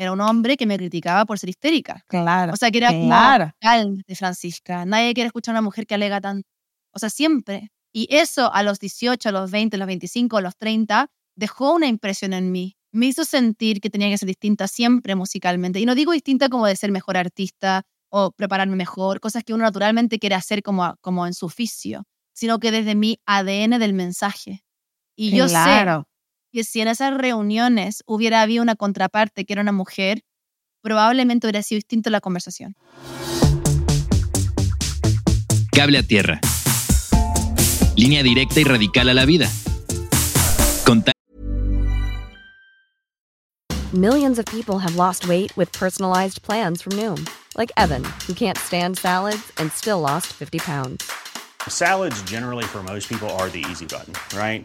era un hombre que me criticaba por ser histérica. Claro. O sea, que era claro. como de Francisca. Nadie quiere escuchar a una mujer que alega tanto. O sea, siempre. Y eso a los 18, a los 20, a los 25, a los 30, dejó una impresión en mí. Me hizo sentir que tenía que ser distinta siempre musicalmente. Y no digo distinta como de ser mejor artista o prepararme mejor, cosas que uno naturalmente quiere hacer como, como en su oficio, sino que desde mi ADN del mensaje. Y yo claro. sé que si en esas reuniones hubiera habido una contraparte que era una mujer, probablemente hubiera sido distinta la conversación. Cable a tierra. Línea directa y radical a la vida. Conta Millions of people have lost weight with personalized plans from Noom, like Evan, who can't stand salads and still lost 50 pounds. Salads, generally, for most people, are the easy button, right?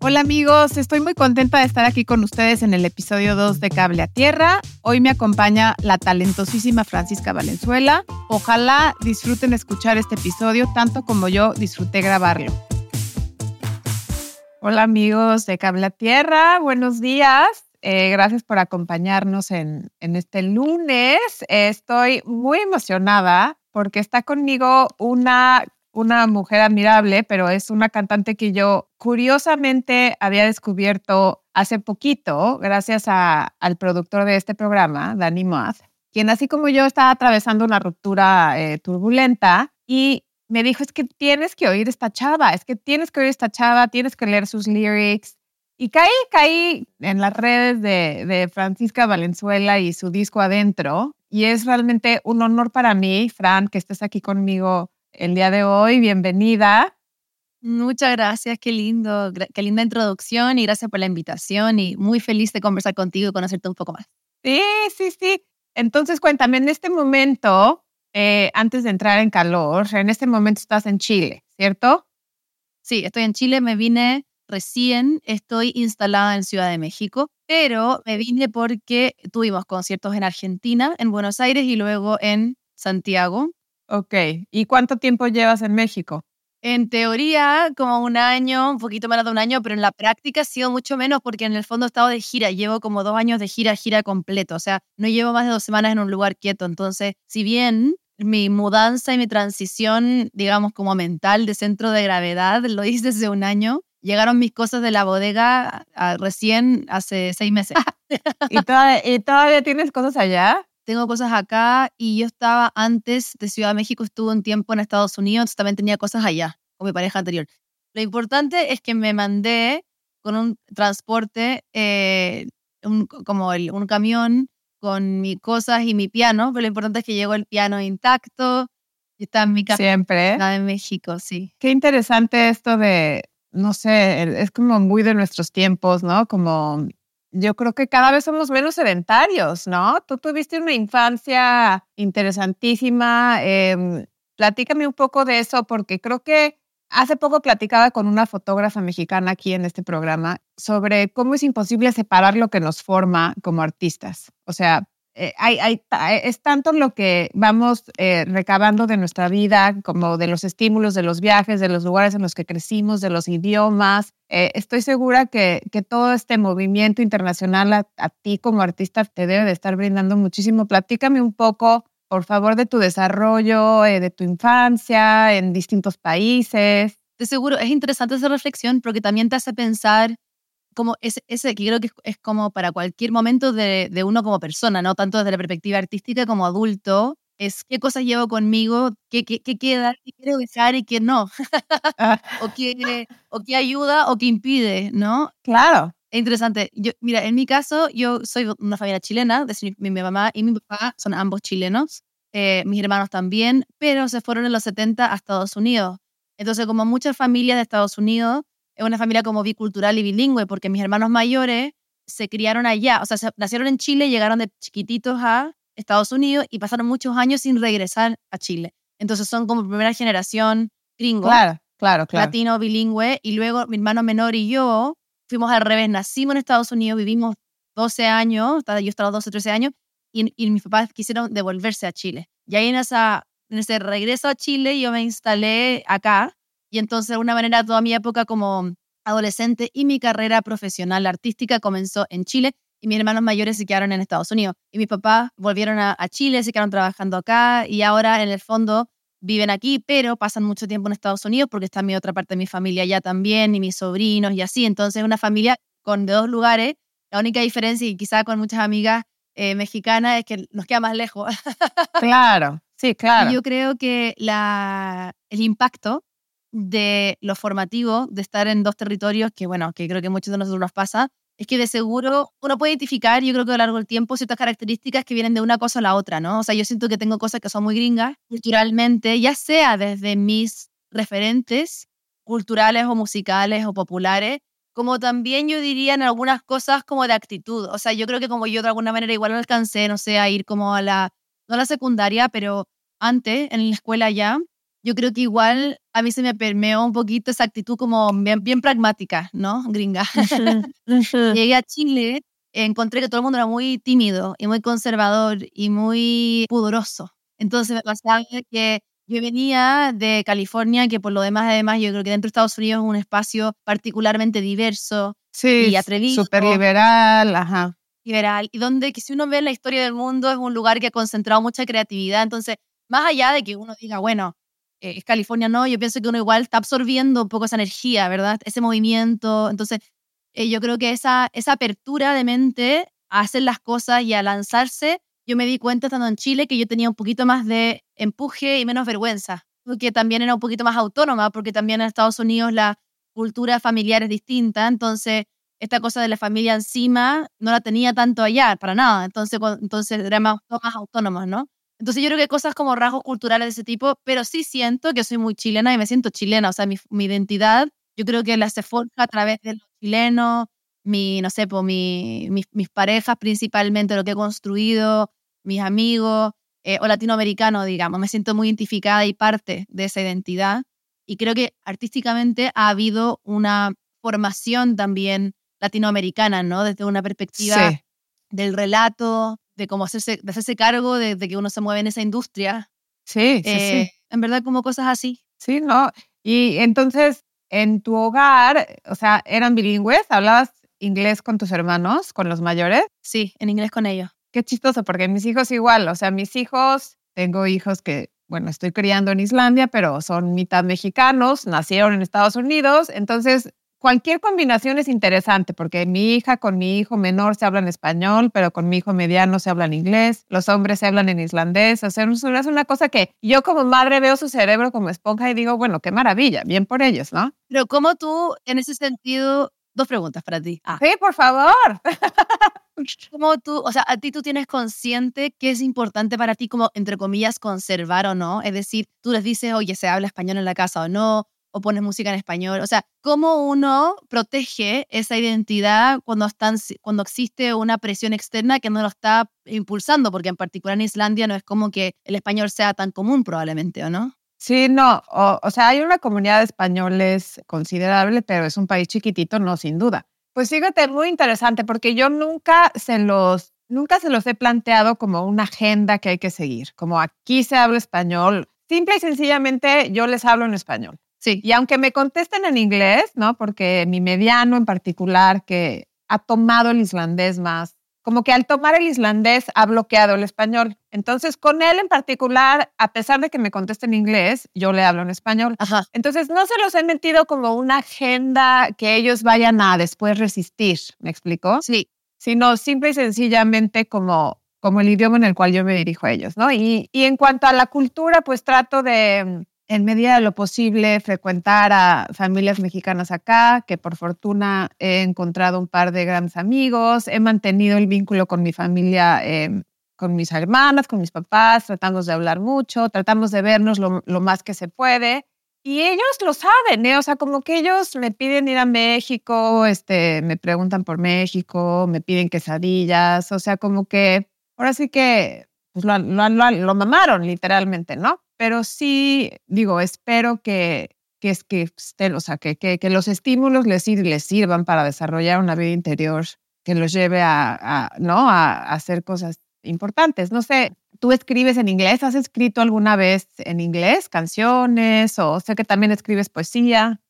Hola amigos, estoy muy contenta de estar aquí con ustedes en el episodio 2 de Cable a Tierra. Hoy me acompaña la talentosísima Francisca Valenzuela. Ojalá disfruten escuchar este episodio tanto como yo disfruté grabarlo. Hola amigos de Cable a Tierra, buenos días. Eh, gracias por acompañarnos en, este lunes. Estoy muy emocionada porque está conmigo una una mujer admirable, pero es una cantante que yo curiosamente había descubierto hace poquito, gracias a, al productor de este programa, Danny Moth, quien así como yo estaba atravesando una ruptura eh, turbulenta y me dijo, es que tienes que oír esta chava, es que tienes que oír esta chava, tienes que leer sus lyrics. Y caí, caí en las redes de, de Francisca Valenzuela y su disco adentro. Y es realmente un honor para mí, Fran, que estés aquí conmigo el día de hoy. Bienvenida. Muchas gracias, qué lindo, qué linda introducción y gracias por la invitación y muy feliz de conversar contigo y conocerte un poco más. Sí, sí, sí. Entonces cuéntame, en este momento, eh, antes de entrar en calor, en este momento estás en Chile, ¿cierto? Sí, estoy en Chile, me vine recién, estoy instalada en Ciudad de México, pero me vine porque tuvimos conciertos en Argentina, en Buenos Aires y luego en Santiago Ok, ¿y cuánto tiempo llevas en México? En teoría, como un año, un poquito menos de un año, pero en la práctica ha sido mucho menos porque en el fondo he estado de gira. Llevo como dos años de gira, gira completo. O sea, no llevo más de dos semanas en un lugar quieto. Entonces, si bien mi mudanza y mi transición, digamos, como mental de centro de gravedad, lo hice desde un año, llegaron mis cosas de la bodega recién hace seis meses. ¿Y, todavía, ¿Y todavía tienes cosas allá? Tengo cosas acá y yo estaba antes de Ciudad de México, estuve un tiempo en Estados Unidos, también tenía cosas allá con mi pareja anterior. Lo importante es que me mandé con un transporte, eh, un, como el, un camión con mis cosas y mi piano, pero lo importante es que llegó el piano intacto y está en mi casa. Siempre. de México, sí. Qué interesante esto de, no sé, es como muy de nuestros tiempos, ¿no? Como yo creo que cada vez somos menos sedentarios, ¿no? Tú tuviste una infancia interesantísima. Eh, platícame un poco de eso, porque creo que hace poco platicaba con una fotógrafa mexicana aquí en este programa sobre cómo es imposible separar lo que nos forma como artistas. O sea, eh, hay, hay, es tanto lo que vamos eh, recabando de nuestra vida, como de los estímulos, de los viajes, de los lugares en los que crecimos, de los idiomas. Eh, estoy segura que, que, todo este movimiento internacional a, a, ti como artista te debe de estar brindando muchísimo. Platícame un poco, por favor, de tu desarrollo, de tu infancia en distintos países. De seguro, es interesante esa reflexión porque también te hace pensar como ese, ese que creo que es, es como para cualquier momento de, de, uno como persona, ¿no? Tanto desde la perspectiva artística como adulto, es qué cosas llevo conmigo, qué, qué, qué queda, qué quiero dejar y qué no. o, qué, o qué ayuda o qué impide, ¿no? Claro. Es interesante. Yo, mira, en mi caso, yo soy una familia chilena, de mi, mi mamá y mi papá son ambos chilenos, eh, mis hermanos también, pero se fueron en los 70 a Estados Unidos. Entonces, como muchas familias de Estados Unidos, es una familia como bicultural y bilingüe, porque mis hermanos mayores se criaron allá, o sea, se, nacieron en Chile, llegaron de chiquititos a Estados Unidos y pasaron muchos años sin regresar a Chile. Entonces son como primera generación gringo. Claro. Claro, claro. latino, bilingüe, y luego mi hermano menor y yo fuimos al revés, nacimos en Estados Unidos, vivimos 12 años, yo estaba 12, 13 años, y, y mis papás quisieron devolverse a Chile. Y ahí en, esa, en ese regreso a Chile yo me instalé acá, y entonces de alguna manera toda mi época como adolescente y mi carrera profesional artística comenzó en Chile y mis hermanos mayores se quedaron en Estados Unidos. Y mis papás volvieron a, a, Chile, se quedaron trabajando acá y ahora en el fondo viven aquí, pero pasan mucho tiempo en Estados Unidos porque está mi otra parte de mi familia allá también y mis sobrinos y así. Entonces una familia con de dos lugares. La única diferencia y quizá con muchas amigas eh, mexicanas es que nos queda más lejos. claro, sí, claro. Y yo creo que la, el impacto de lo formativo de estar en dos territorios que, bueno, que creo que muchos de nosotros nos pasa, es que de seguro uno puede identificar, yo creo que a lo largo del tiempo, ciertas características que vienen de una cosa a la otra, ¿no? O sea, yo siento que tengo cosas que son muy gringas culturalmente, ya sea desde mis referentes culturales o musicales o populares, como también yo diría en algunas cosas como de actitud. O sea, yo creo que como yo de alguna manera igual alcancé, no sé, a ir como a la, no a la secundaria, pero antes en la escuela ya, yo creo que igual a mí se me permeó un poquito esa actitud como bien, bien pragmática, ¿no? Gringa. Llegué a Chile, encontré que todo el mundo era muy tímido y muy conservador y muy pudoroso. Entonces me pasaba que yo venía de California, que por lo demás, además, yo creo que dentro de Estados Unidos es un espacio particularmente diverso sí, y atrevido. Súper liberal, ajá. Liberal, y donde que si uno ve la historia del mundo es un lugar que ha concentrado mucha creatividad. Entonces, más allá de que uno diga, bueno, eh, es California, no, yo pienso que uno igual está absorbiendo un poco esa energía, ¿verdad? Ese movimiento. Entonces, eh, yo creo que esa, esa apertura de mente a hacer las cosas y a lanzarse, yo me di cuenta estando en Chile que yo tenía un poquito más de empuje y menos vergüenza, porque también era un poquito más autónoma, porque también en Estados Unidos la cultura familiar es distinta, entonces esta cosa de la familia encima no la tenía tanto allá, para nada, entonces, entonces era más, más autónoma, ¿no? Entonces yo creo que hay cosas como rasgos culturales de ese tipo, pero sí siento que soy muy chilena y me siento chilena, o sea, mi, mi identidad yo creo que la se forja a través de los chilenos, mi, no sé, pues, mi, mis, mis parejas principalmente, lo que he construido, mis amigos, eh, o latinoamericanos, digamos, me siento muy identificada y parte de esa identidad. Y creo que artísticamente ha habido una formación también latinoamericana, ¿no? Desde una perspectiva Sí. del relato, de cómo hacerse, de hacerse cargo de, de que uno se mueve en esa industria. Sí, sí, Eh, sí. En verdad, como cosas así. Sí, ¿no? Y entonces, en tu hogar, o sea, ¿eran bilingües? ¿Hablabas inglés con tus hermanos, con los mayores? Sí, en inglés con ellos. Qué chistoso, porque mis hijos igual, o sea, mis hijos, tengo hijos que, bueno, estoy criando en Islandia, pero son mitad mexicanos, nacieron en Estados Unidos, entonces cualquier combinación es interesante, porque mi hija con mi hijo menor se hablan español, pero con mi hijo mediano se hablan inglés, los hombres se hablan en islandés, o sea, es una- es una cosa que yo como madre veo su cerebro como esponja y digo, bueno, qué maravilla, bien por ellos, ¿no? Pero como tú, en ese sentido, dos preguntas para ti. Ah, Sí, por favor. ¿Cómo tú, o sea, a ti tú tienes consciente que es importante para ti como, entre comillas, conservar o no? Es decir, tú les dices, oye, se habla español en la casa o no, o pones música en español. O sea, ¿cómo uno protege esa identidad cuando, están, cuando existe una presión externa que no lo está impulsando? Porque en particular en Islandia no es como que el español sea tan común probablemente, ¿o no? Sí, no, o, o sea, hay una comunidad de españoles considerable, pero es un país chiquitito, no, sin duda. Pues fíjate, muy interesante, porque yo nunca se los, nunca se los he planteado como una agenda que hay que seguir, como aquí se habla español. Simple y sencillamente yo les hablo en español. Sí. Y aunque me contesten en inglés, ¿no? Porque mi mediano en particular, que ha tomado el islandés más, como que al tomar el islandés ha bloqueado el español. Entonces, con él en particular, a pesar de que me conteste en inglés, yo le hablo en español. Ajá. Entonces, no se los he metido como una agenda que ellos vayan a después resistir, ¿me explicó? Sí. Sino simple y sencillamente como, como el idioma en el cual yo me dirijo a ellos, ¿no? Y, y en cuanto a la cultura, pues trato de, en medida de lo posible, frecuentar a familias mexicanas acá, que por fortuna he encontrado un par de grandes amigos, he mantenido el vínculo con mi familia. eh, con mis hermanas, con mis papás, tratamos de hablar mucho, tratamos de vernos lo, lo más que se puede. Y ellos lo saben, ¿eh? O sea, como que ellos me piden ir a México, este, me preguntan por México, me piden quesadillas, o sea, como que ahora sí que pues, lo, mamaron literalmente, ¿no? Pero sí, digo, espero que, que es que o sea, que, que, los estímulos les, les sirvan para desarrollar una vida interior que los lleve a, ¿no? a, a hacer cosas importantes. No sé, ¿tú escribes en inglés? ¿Has escrito alguna vez en inglés canciones? O sé que también escribes poesía.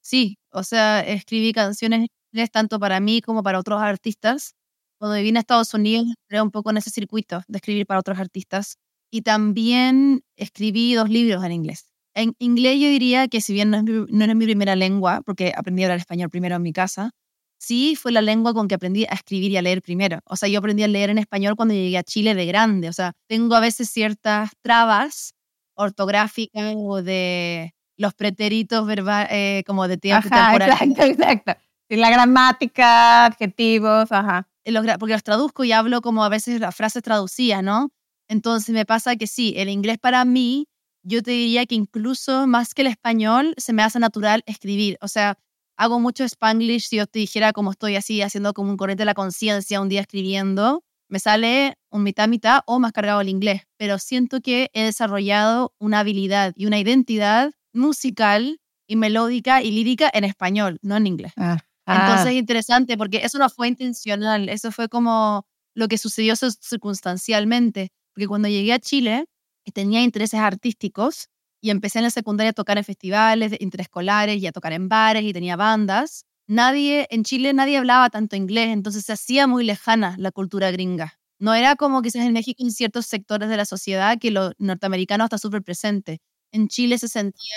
Sí, o sea, escribí canciones tanto para mí como para otros artistas. Cuando viví en Estados Unidos, entré un poco en ese circuito de escribir para otros artistas. Y también escribí dos libros en inglés. En inglés yo diría que si bien no es, mi, no es mi primera lengua, porque aprendí a hablar español primero en mi casa, sí fue la lengua con que aprendí a escribir y a leer primero. O sea, yo aprendí a leer en español cuando llegué a Chile de grande. O sea, tengo a veces ciertas trabas ortográficas o de los pretéritos verbales, como de tiempo Ajá, temporal. exacto, exacto. Y la gramática, adjetivos, ajá. Eh, los porque los traduzco y hablo como a veces las frases traducidas, ¿no? Entonces me pasa que sí, el inglés para mí, yo te diría que incluso más que el español, se me hace natural escribir. O sea, hago mucho spanglish, si yo te dijera como estoy así, haciendo como un corriente de la conciencia un día escribiendo, me sale un mitad mitad o más cargado el inglés. Pero siento que he desarrollado una habilidad y una identidad musical y melódica y lírica en español, no en inglés. Ah, Entonces es interesante porque eso no fue intencional, eso fue como lo que sucedió cir- circunstancialmente. Porque cuando llegué a Chile y tenía intereses artísticos y empecé en la secundaria a tocar en festivales interescolares y a tocar en bares y tenía bandas, nadie, en Chile nadie hablaba tanto inglés, entonces se hacía muy lejana la cultura gringa. No era como quizás en México en ciertos sectores de la sociedad que lo norteamericano está súper presente. En Chile se sentía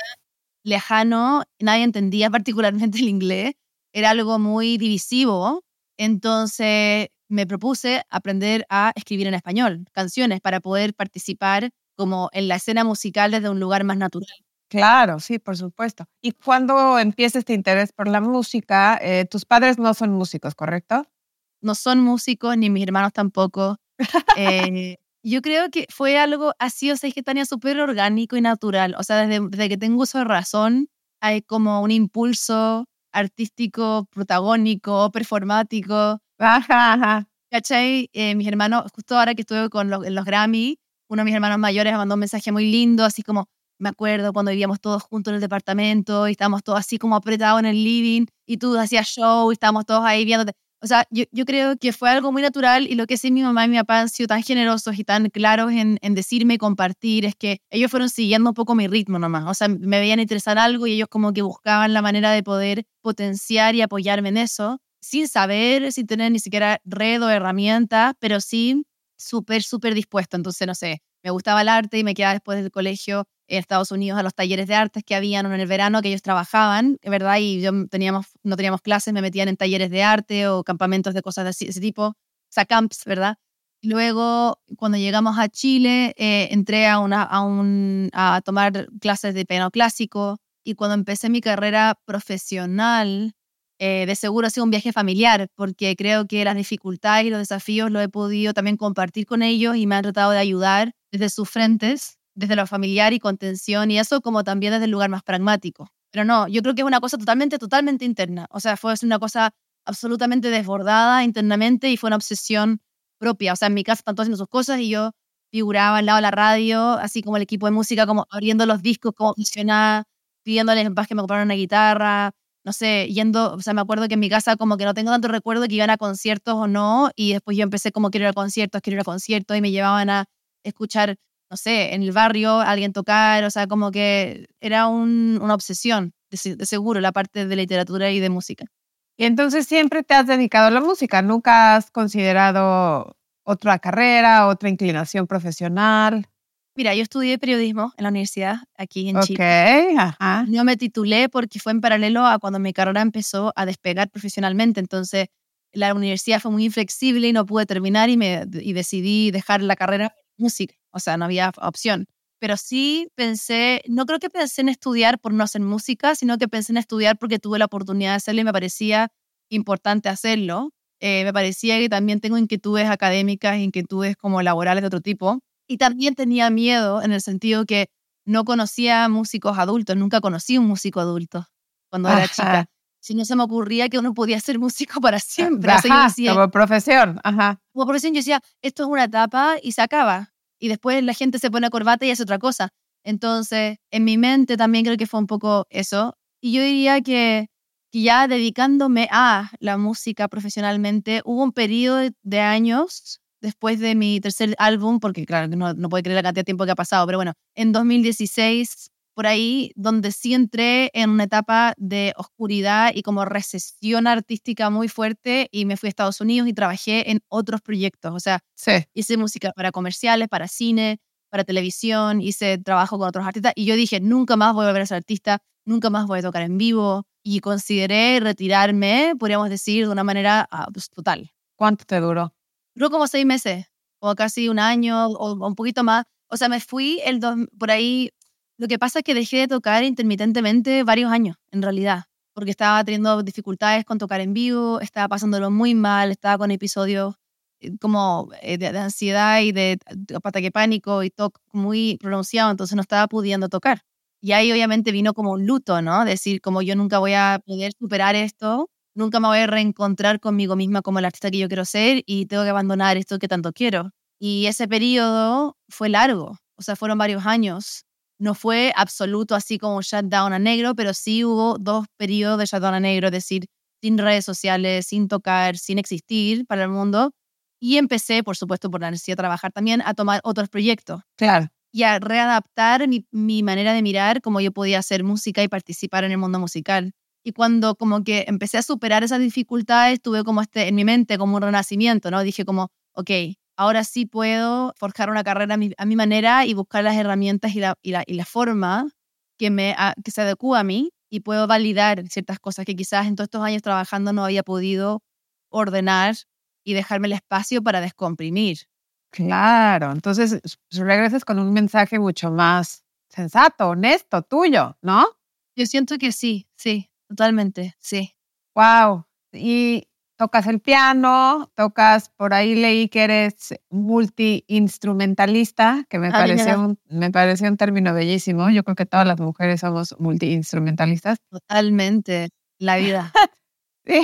lejano, nadie entendía particularmente el inglés, era algo muy divisivo, entonces me propuse aprender a escribir en español, canciones, para poder participar como en la escena musical desde un lugar más natural. Claro, sí, por supuesto. ¿Y cuando empieza este interés por la música? eh, tus padres no son músicos, ¿correcto? No son músicos, ni mis hermanos tampoco. Eh, yo creo que fue algo así, o sea, es que tenía súper orgánico y natural. O sea, desde, desde que tengo uso de razón, hay como un impulso artístico, protagónico, performático. Ajá, ajá. ¿Cachai? Eh, mis hermanos, justo ahora que estuve con los, en los Grammy, uno de mis hermanos mayores me mandó un mensaje muy lindo, así como, me acuerdo cuando vivíamos todos juntos en el departamento y estábamos todos así como apretados en el living y tú hacías show y estábamos todos ahí viéndote. O sea, yo, yo creo que fue algo muy natural y lo que sí mi mamá y mi papá han sido tan generosos y tan claros en, en decirme y compartir es que ellos fueron siguiendo un poco mi ritmo nomás. O sea, me veían interesar algo y ellos como que buscaban la manera de poder potenciar y apoyarme en eso sin saber, sin tener ni siquiera red o herramienta, pero sí súper, súper dispuesto. Entonces, no sé, me gustaba el arte y me quedaba después del colegio en Estados Unidos a los talleres de artes que habían en el verano que ellos trabajaban, ¿verdad? Y yo teníamos, no teníamos clases, me metían en talleres de arte o campamentos de cosas de ese tipo, o sea, camps, ¿verdad? Luego, cuando llegamos a Chile, eh, entré a, tomar clases de piano clásico y cuando empecé mi carrera profesional, eh, de seguro ha sido un viaje familiar, porque creo que las dificultades y los desafíos lo he podido también compartir con ellos y me han tratado de ayudar desde sus frentes, desde lo familiar y contención, y eso como también desde el lugar más pragmático. Pero no, yo creo que es una cosa totalmente, totalmente interna. O sea, fue una cosa absolutamente desbordada internamente y fue una obsesión propia. O sea, en mi casa están todos haciendo sus cosas y yo figuraba al lado de la radio, así como el equipo de música, como abriendo los discos, cómo funcionaba, pidiéndoles en paz que me compraran una guitarra, no sé, yendo, o sea, me acuerdo que en mi casa como que no tengo tanto recuerdo que iban a conciertos o no, y después yo empecé como quiero ir a conciertos, quiero ir a conciertos, y me llevaban a escuchar, no sé, en el barrio alguien tocar, o sea, como que era un- una obsesión, de, de seguro, la parte de literatura y de música. Y entonces siempre te has dedicado a la música, nunca has considerado otra carrera, otra inclinación profesional. Mira, yo estudié periodismo en la universidad aquí en Ok, Chile. ajá. No me titulé porque fue en paralelo a cuando mi carrera empezó a despegar profesionalmente. Entonces, la universidad fue muy inflexible y no pude terminar y, me, y decidí dejar la carrera música. O sea, no había opción. Pero sí pensé, no creo que pensé en estudiar por no hacer música, sino que pensé en estudiar porque tuve la oportunidad de hacerlo y me parecía importante hacerlo. Eh, me parecía que también tengo inquietudes académicas, inquietudes como laborales de otro tipo. Y también tenía miedo en el sentido que no conocía músicos adultos, nunca conocí un músico adulto cuando era Ajá. chica. Si no se me ocurría que uno podía ser músico para siempre. O sea, yo Ajá, decía, como profesión, ajá. como profesión, yo decía, esto es una etapa y se acaba. Y después la gente se pone corbata y hace otra cosa. Entonces, en mi mente también creo que fue un poco eso. Y yo diría que, que ya dedicándome a la música profesionalmente, hubo un periodo de años después de mi tercer álbum, porque claro, no, no puedo creer la cantidad de tiempo que ha pasado, pero bueno, en 2016, por ahí, donde sí entré en una etapa de oscuridad y como recesión artística muy fuerte y me fui a Estados Unidos y trabajé en otros proyectos, o sea, Sí. hice música para comerciales, para cine, para televisión, hice trabajo con otros artistas y yo dije, nunca más voy a volver a ser artista, nunca más voy a tocar en vivo y consideré retirarme, podríamos decir, de una manera ah, pues, total. ¿Cuánto te duró? Duró como seis meses o casi un año o, o un poquito más. O sea, me fui el dos, por ahí. Lo que pasa es que dejé de tocar intermitentemente varios años, en realidad, porque estaba teniendo dificultades con tocar en vivo, estaba pasándolo muy mal, estaba con episodios eh, como eh, de, de ansiedad y de, de ataque pánico y TOC muy pronunciado, entonces no estaba pudiendo tocar. Y ahí obviamente vino como un luto, ¿no? Decir, como yo nunca voy a poder superar esto, nunca me voy a reencontrar conmigo misma como el artista que yo quiero ser y tengo que abandonar esto que tanto quiero. Y ese periodo fue largo, o sea, fueron varios años. No fue absoluto así como un shutdown a negro, pero sí hubo dos periodos de shutdown a negro, es decir, sin redes sociales, sin tocar, sin existir para el mundo. Y empecé, por supuesto, por la necesidad de trabajar también, a tomar otros proyectos Claro. y a readaptar mi, mi manera de mirar cómo yo podía hacer música y participar en el mundo musical. Y cuando como que empecé a superar esas dificultades, tuve como este, en mi mente como un renacimiento, ¿no? Dije como, ok, ahora sí puedo forjar una carrera a mi, a mi manera y buscar las herramientas y la, y la, y la forma que, me, a- que se adecua a mí y puedo validar ciertas cosas que quizás en todos estos años trabajando no había podido ordenar y dejarme el espacio para descomprimir. Claro. Entonces regresas con un mensaje mucho más sensato, honesto, tuyo, ¿no? Yo siento que sí, sí, totalmente, sí. Wow. Y tocas el piano, tocas, por ahí leí que eres multi-instrumentalista, que me Ah, pareció, un, me pareció un término bellísimo. Yo creo que todas las mujeres somos multi-instrumentalistas. Totalmente. La vida. Sí.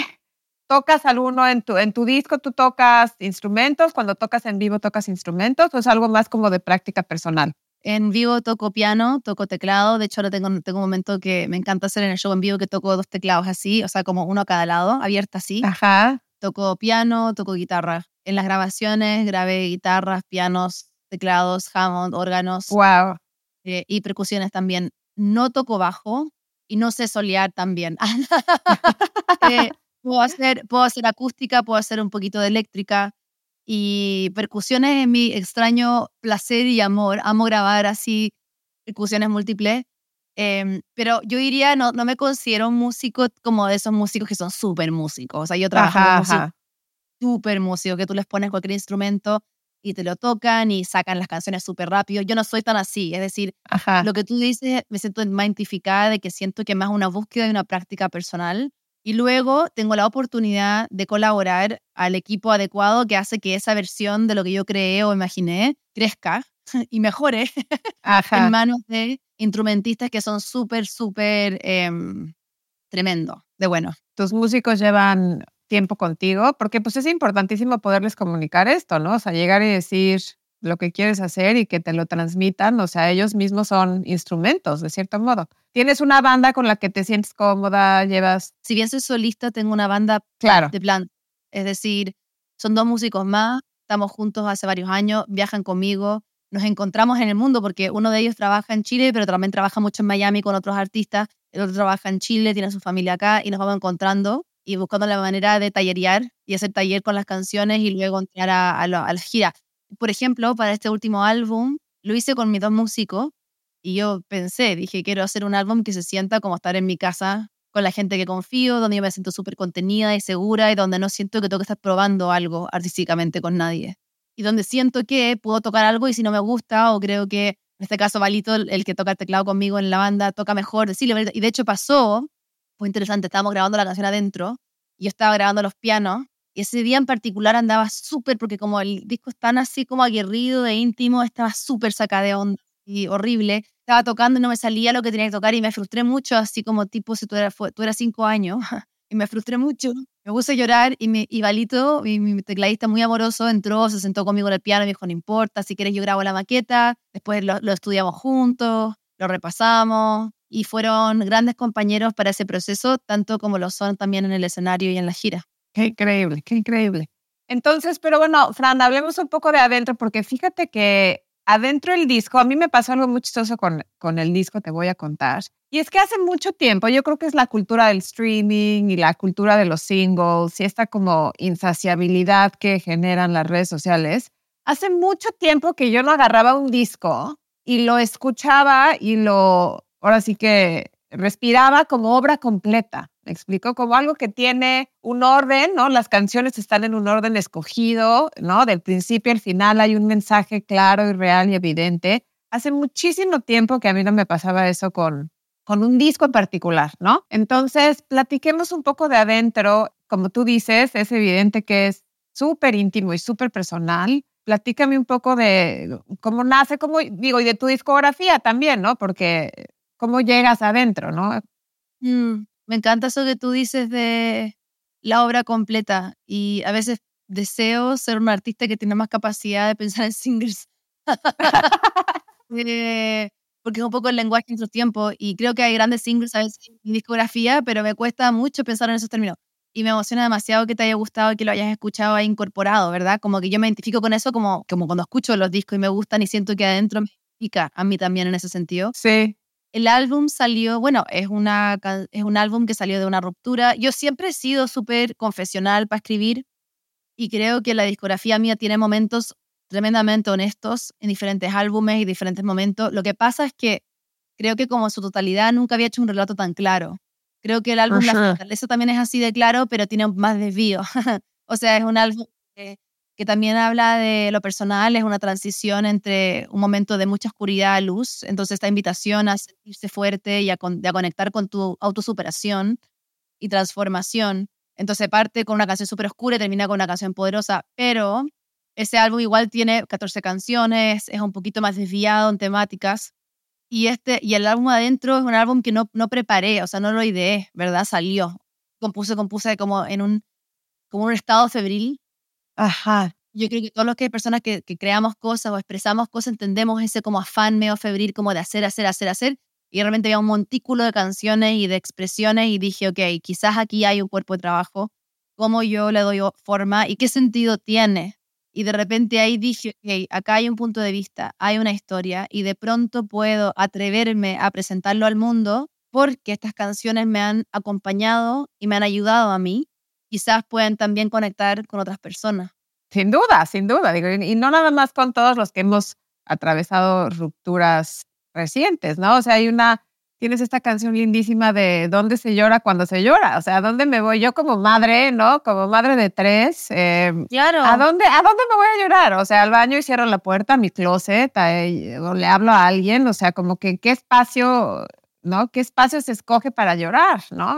¿Tocas alguno en tu, en tu disco? ¿Tú tocas instrumentos? Cuando tocas en vivo, ¿tocas instrumentos? ¿O es algo más como de práctica personal? En vivo toco piano, toco teclado. De hecho, ahora tengo, tengo un momento que me encanta hacer en el show en vivo que toco dos teclados así, o sea, como uno a cada lado, abierta así. Ajá. Toco piano, toco guitarra. En las grabaciones grabé guitarras, pianos, teclados, Hammond, órganos Wow. eh, y percusiones también. No toco bajo y no sé solear también. Eh, puedo, hacer, puedo hacer acústica, puedo hacer un poquito de eléctrica y percusiones es mi extraño placer y amor. Amo grabar así percusiones múltiples. Em, pero yo diría, no, no me considero un músico como de esos músicos que son súper músicos. O sea, yo trabajo Ajá, con músicos súper músicos que tú les pones cualquier instrumento y te lo tocan y sacan las canciones súper rápido. Yo no soy tan así. Es decir, Ajá. lo que tú dices, me siento identificada de que siento que más una búsqueda y una práctica personal. Y luego tengo la oportunidad de colaborar al equipo adecuado que hace que esa versión de lo que yo creé o imaginé crezca y mejore Ajá. en manos de instrumentistas que son súper, súper em, tremendo, de bueno. tus músicos llevan tiempo contigo, porque pues es importantísimo poderles comunicar esto, ¿no? O sea, llegar y decir lo que quieres hacer y que te lo transmitan, o sea, ellos mismos son instrumentos, de cierto modo. Tienes una banda con la que te sientes cómoda, llevas, Si bien soy solista, tengo una banda claro, de plan. Es decir, son dos músicos más, estamos juntos hace varios años, viajan conmigo, nos encontramos en el mundo porque uno de ellos trabaja en Chile, pero también trabaja mucho en Miami con otros artistas, el otro trabaja en Chile, tiene su familia acá y nos vamos encontrando y buscando la manera de tallerear y hacer taller con las canciones y luego entrar a, a, a la gira. Por ejemplo, para este último álbum lo hice con mis dos músicos y yo pensé, dije, quiero hacer un álbum que se sienta como estar en mi casa con la gente que confío, donde yo me siento súper contenida y segura y donde no siento que tengo que estar probando algo artísticamente con nadie. Y donde siento que puedo tocar algo y si no me gusta o creo que en este caso Valito, el que toca el teclado conmigo en la banda, toca mejor, decirle, y de hecho pasó, fue interesante, estábamos grabando la canción adentro y yo estaba grabando los pianos ese día en particular andaba súper, porque como el disco es tan así como aguerrido e íntimo, estaba súper sacada de onda y horrible. Estaba tocando y no me salía lo que tenía que tocar y me frustré mucho, así como tipo si tú eras, tú eras cinco años y me frustré mucho. Me puse a llorar y, mi, y Valito, mi, mi tecladista muy amoroso, entró, se sentó conmigo en el piano y me dijo, no importa, si quieres yo grabo la maqueta, después lo, lo estudiamos juntos, lo repasamos y fueron grandes compañeros para ese proceso, tanto como lo son también en el escenario y en la gira. Qué increíble, qué increíble. Entonces, pero bueno, Fran, hablemos un poco de adentro, porque fíjate que adentro del disco, a mí me pasó algo muy chistoso con, con el disco, te voy a contar. Y es que hace mucho tiempo, yo creo que es la cultura del streaming y la cultura de los singles y esta como insaciabilidad que generan las redes sociales. Hace mucho tiempo que yo no agarraba un disco y lo escuchaba y lo, ahora sí que respiraba como obra completa. Me explico como algo que tiene un orden, ¿no? Las canciones están en un orden escogido, ¿no? Del principio al final hay un mensaje claro y real y evidente. Hace muchísimo tiempo que a mí no me pasaba eso con, con un disco en particular, ¿no? Entonces, platiquemos un poco de adentro. Como tú dices, es evidente que es súper íntimo y súper personal. Platícame un poco de cómo nace, cómo, digo, y de tu discografía también, ¿no? Porque cómo llegas adentro, ¿no? Mm, me encanta eso que tú dices de la obra completa y a veces deseo ser un artista que tiene más capacidad de pensar en singles. eh, porque es un poco el lenguaje en su tiempo y creo que hay grandes singles a veces en mi discografía, pero me cuesta mucho pensar en esos términos. Y me emociona demasiado que te haya gustado y que lo hayas escuchado e incorporado, ¿verdad? Como que yo me identifico con eso como, como cuando escucho los discos y me gustan y siento que adentro me pica a mí también en ese sentido. Sí. El álbum salió, bueno, es, una, es un álbum que salió de una ruptura. Yo siempre he sido súper confesional para escribir y creo que la discografía mía tiene momentos tremendamente honestos en diferentes álbumes y diferentes momentos. Lo que pasa es que creo que como su totalidad nunca había hecho un relato tan claro. Creo que el álbum La Fortaleza también es así de claro, pero tiene más desvío. o sea, es un álbum que también habla de lo personal, es una transición entre un momento de mucha oscuridad a luz, entonces esta invitación a sentirse fuerte y a, conectar con tu autosuperación y transformación. Entonces parte con una canción súper oscura y termina con una canción poderosa, pero ese álbum igual tiene 14 canciones, es un poquito más desviado en temáticas. Y, este, y el álbum adentro es un álbum que no, no preparé, o sea, no lo ideé, ¿verdad? Salió. Compuse, compuse como en un, como un estado febril Ajá. Yo creo que todos los que hay personas que, que, creamos cosas o expresamos cosas entendemos ese como afán medio febril, como de hacer, hacer, hacer, hacer. Y realmente había un montículo de canciones y de expresiones y dije, ok, quizás aquí hay un cuerpo de trabajo, cómo yo le doy forma y qué sentido tiene. Y de repente ahí dije, ok, acá hay un punto de vista, hay una historia y de pronto puedo atreverme a presentarlo al mundo porque estas canciones me han acompañado y me han ayudado a mí quizás pueden también conectar con otras personas. Sin duda, sin duda. Digo, y no nada más con todos los que hemos atravesado rupturas recientes, ¿no? O sea, hay una, tienes esta canción lindísima de ¿Dónde se llora cuando se llora? O sea, ¿a dónde me voy yo como madre, ¿no? Como madre de tres. Eh, claro. ¿a dónde, ¿A dónde me voy a llorar? O sea, al baño y cierro la puerta, a mi closet, o le hablo a alguien, o sea, como que qué espacio, ¿no? ¿Qué espacio se escoge para llorar, ¿no?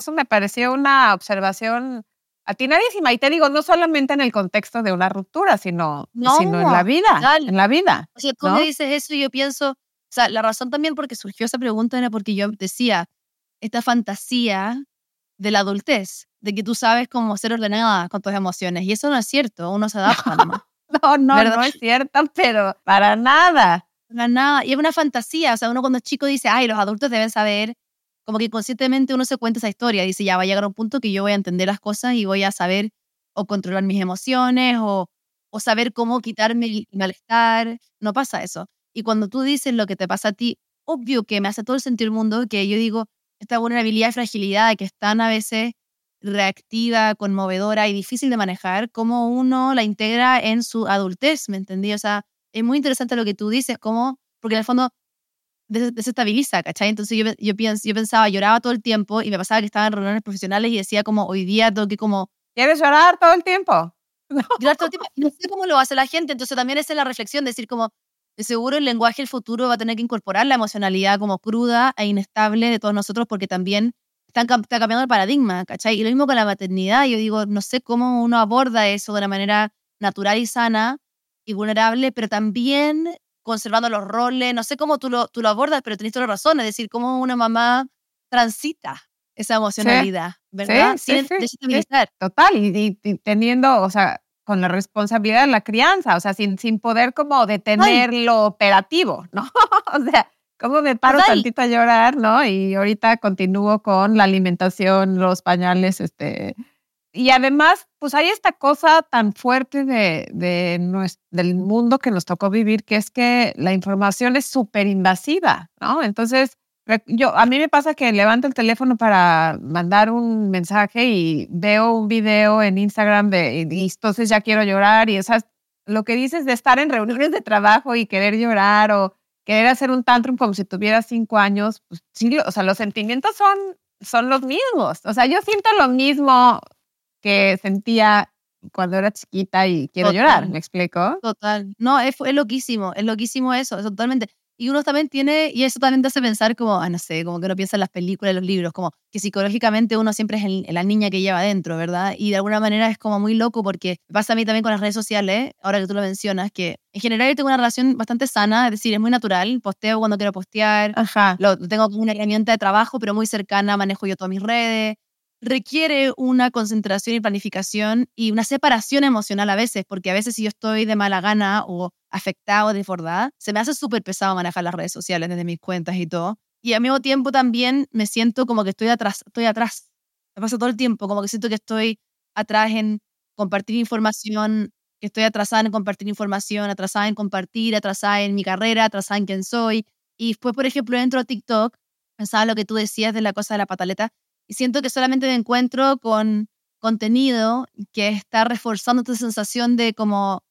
Eso me pareció una observación atinadísima. Y te digo, no solamente en el contexto de una ruptura, sino, no, sino en la vida. En la vida. O sea, tú ¿no? me dices eso y yo pienso, o sea, la razón también porque surgió esa pregunta era porque yo decía, esta fantasía de la adultez, de que tú sabes cómo ser ordenada con tus emociones. Y eso no es cierto, uno se adapta. No, no, ¿Verdad? no es cierto, pero para nada. para nada. Y es una fantasía. O sea, uno cuando es chico dice, ay, los adultos deben saber. Como que conscientemente uno se cuenta esa historia. Dice, ya va a llegar un punto que yo voy a entender las cosas y voy a saber o controlar mis emociones o, o saber cómo quitarme el malestar. No pasa eso. Y cuando tú dices lo que te pasa a ti, obvio que me hace todo el sentido del mundo que yo digo, esta vulnerabilidad y fragilidad que es tan a veces reactiva, conmovedora y difícil de manejar, cómo uno la integra en su adultez, ¿me entendí? O sea, es muy interesante lo que tú dices, cómo, porque en el fondo des- desestabiliza, ¿cachai? Entonces yo, yo, pienso, yo pensaba, lloraba todo el tiempo y me pasaba que estaba en reuniones profesionales y decía como, hoy día tengo que como ¿Quieres llorar todo el tiempo? llorar todo el tiempo. No sé cómo lo hace la gente, entonces también esa es la reflexión, decir como, de seguro el lenguaje del futuro va a tener que incorporar la emocionalidad como cruda e inestable de todos nosotros porque también están, está cambiando el paradigma, ¿cachai? Y lo mismo con la maternidad, yo digo, no sé cómo uno aborda eso de una manera natural y sana y vulnerable, pero también conservando los roles, no sé cómo tú lo, tú lo abordas, pero tenés toda la razón, es decir, cómo una mamá transita esa emocionalidad, ¿verdad? sí, Sin sí, sí. Total, y, y- y teniendo, o sea, con la responsabilidad de la crianza, o sea, sin, sin poder como detener lo operativo, ¿no? o sea, ¿cómo me paro Total. tantito a llorar, no? Y ahorita continúo con la alimentación, los pañales, este... Y además, pues hay esta cosa tan fuerte de, del mundo que nos tocó vivir, que es que la información es súper invasiva, ¿no? Entonces, Yo, a mí me pasa que levanto el teléfono para mandar un mensaje y veo un video en Instagram de, y, y entonces ya quiero llorar y esas, lo que dices de estar en reuniones de trabajo y querer llorar o querer hacer un tantrum como si tuviera cinco años, pues sí, o sea, los sentimientos son, son los mismos. O sea, yo siento lo mismo que sentía cuando era chiquita y quiero Total. llorar, ¿me explico? Total. No, es, es loquísimo, es loquísimo eso, eso totalmente. Y uno también tiene, y eso también te hace pensar como, ah, no sé, como que uno piensa en las películas, en los libros, como que psicológicamente uno siempre es el- la niña que lleva adentro, ¿verdad? Y de alguna manera es como muy loco porque pasa a mí también con las redes sociales, ahora que tú lo mencionas, que en general yo tengo una relación bastante sana, es decir, es muy natural, posteo cuando quiero postear, Ajá. lo tengo como una herramienta de trabajo, pero muy cercana, manejo yo todas mis redes. Requiere una concentración y planificación y una separación emocional a veces, porque a veces si yo estoy de mala gana o afectada o desbordada, se me hace súper pesado manejar las redes sociales desde mis cuentas y todo. Y al mismo tiempo también me siento como que estoy atrás, estoy atrás. Me pasa todo el tiempo, como que siento que estoy atrás en compartir información, que estoy atrasada en compartir información, atrasada en compartir, atrasada en mi carrera, atrasada en quién soy. Y después, por ejemplo, entro a TikTok, pensaba lo que tú decías de la cosa de la pataleta, y siento que solamente me encuentro con contenido que está reforzando esta sensación de como,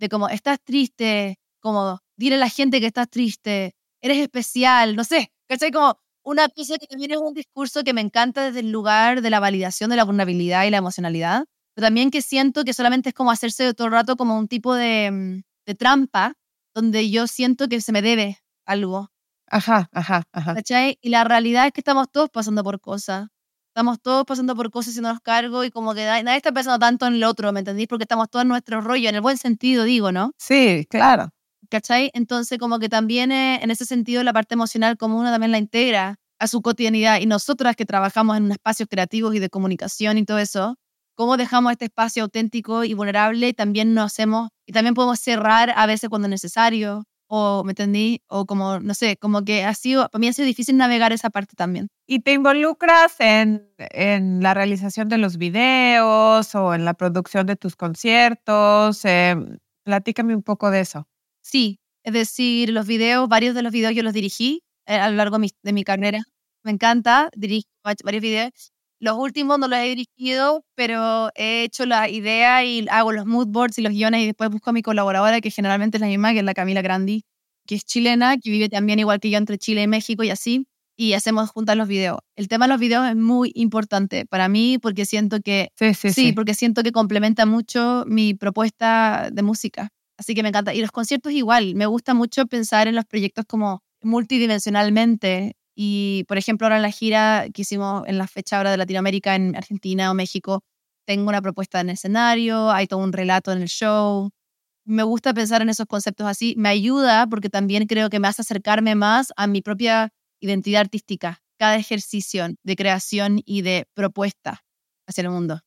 de como, estás triste, como, dile a la gente que estás triste, eres especial, no sé, ¿cachai? Como una cosa que también es un discurso que me encanta desde el lugar de la validación de la vulnerabilidad y la emocionalidad, pero también que siento que solamente es como hacerse todo el rato como un tipo de, mm, de trampa donde yo siento que se me debe algo, Ajá, ajá, ajá. ¿cachai? Y la realidad es que estamos todos pasando por cosas. Estamos todos pasando por cosas y nos cargo y como que nadie, nadie está pensando tanto en el otro, ¿me entendís? Porque estamos todos en nuestro rollo, en el buen sentido, digo, ¿no? Sí, claro. ¿Cachai? Entonces como que también eh, en ese sentido la parte emocional como uno también la integra a su cotidianidad y nosotras que trabajamos en espacios creativos y de comunicación y todo eso, cómo dejamos este espacio auténtico y vulnerable y también nos hacemos, y también podemos cerrar a veces cuando es necesario, o, ¿me entendí? O como, no sé, como que ha sido, para mí ha sido difícil navegar esa parte también. ¿Y te involucras en, en la realización de los videos o en la producción de tus conciertos? Eh, platícame un poco de eso. Sí, es decir, los videos, varios de los videos yo los dirigí eh, a lo largo de mi, de mi carrera. Me encanta, dirijo va- varios videos. Los últimos no los he dirigido, pero he hecho la idea y hago los mood boards y los guiones y después busco a mi colaboradora, que generalmente es la misma, que es la Camila Grandi, que es chilena, que vive también igual que yo entre Chile y México y así, y hacemos juntas los videos. El tema de los videos es muy importante para mí porque siento que Sí, sí, Sí, sí. porque siento que complementa mucho mi propuesta de música. Así que me encanta. Y los conciertos igual. Me gusta mucho pensar en los proyectos como multidimensionalmente. Y, por ejemplo, ahora en la gira que hicimos en la fecha ahora de Latinoamérica, en Argentina o México, tengo una propuesta en escenario, hay todo un relato en el show. Me gusta pensar en esos conceptos así. Me ayuda porque también creo que me hace acercarme más a mi propia identidad artística. Cada ejercicio de creación y de propuesta hacia el mundo.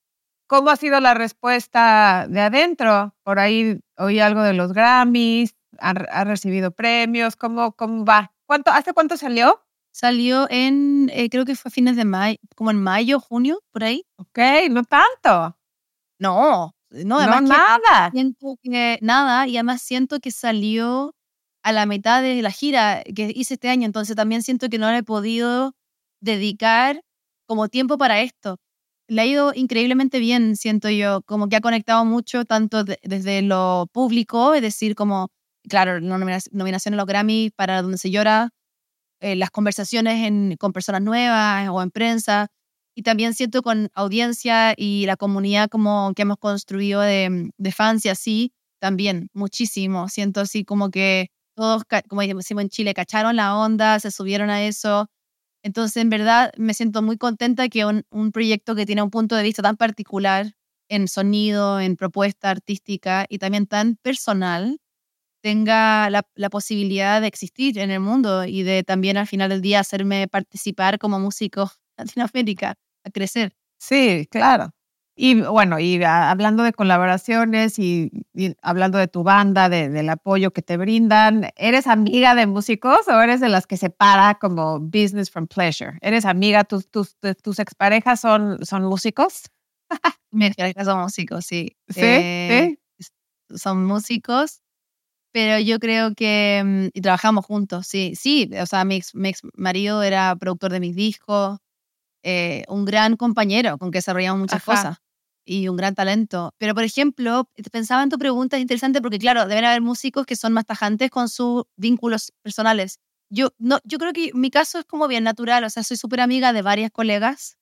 ¿Cómo ha sido la respuesta de adentro? Por ahí oí algo de los Grammys. ¿Ha, ha recibido premios? ¿Cómo, ¿Cómo va? ¿Cuánto, ¿Hace cuánto salió? Salió en, eh, creo que fue a fines de mayo, como en mayo, junio, por ahí. Ok, no tanto. No, no, No, además que nada. siento que nada, y además siento que salió a la mitad de la gira que hice este año, entonces también siento que no le he podido dedicar como tiempo para esto. Le ha ido increíblemente bien, siento yo, como que ha conectado mucho tanto de- desde lo público, es decir, como, claro, la nomina- nominación a los Grammy para Donde se llora, eh, las conversaciones con personas nuevas o en prensa, y también siento con audiencia y la comunidad como que hemos construido de, de fans y así, también muchísimo. Siento así como que todos, como decimos en Chile, cacharon la onda, se subieron a eso. Entonces, en verdad, me siento muy contenta que un proyecto que tiene un punto de vista tan particular en sonido, en propuesta artística y también tan personal, tenga la, la posibilidad de existir en el mundo y de también al final del día hacerme participar como músico Latinoamérica, a crecer. Sí, claro. Y bueno, y a- hablando de colaboraciones y, y hablando de tu banda, de- del apoyo que te brindan, ¿eres amiga de músicos o eres de las que separa como business from pleasure? ¿Eres amiga? ¿Tus, tus, tus exparejas son, son músicos? A que son músicos, sí. Sí, Eh, Son músicos, pero yo creo que. mm, Y trabajamos juntos, sí. Sí, o sea, mi ex, mi ex marido era productor de mis discos, eh, un gran compañero con que desarrollamos muchas Ajá. cosas y un gran talento. Pero, por ejemplo, pensaba en tu pregunta, es interesante porque, claro, deben haber músicos que son más tajantes con sus vínculos personales. Yo, no, yo creo que mi caso es como bien natural, o sea, soy súper amiga de varias colegas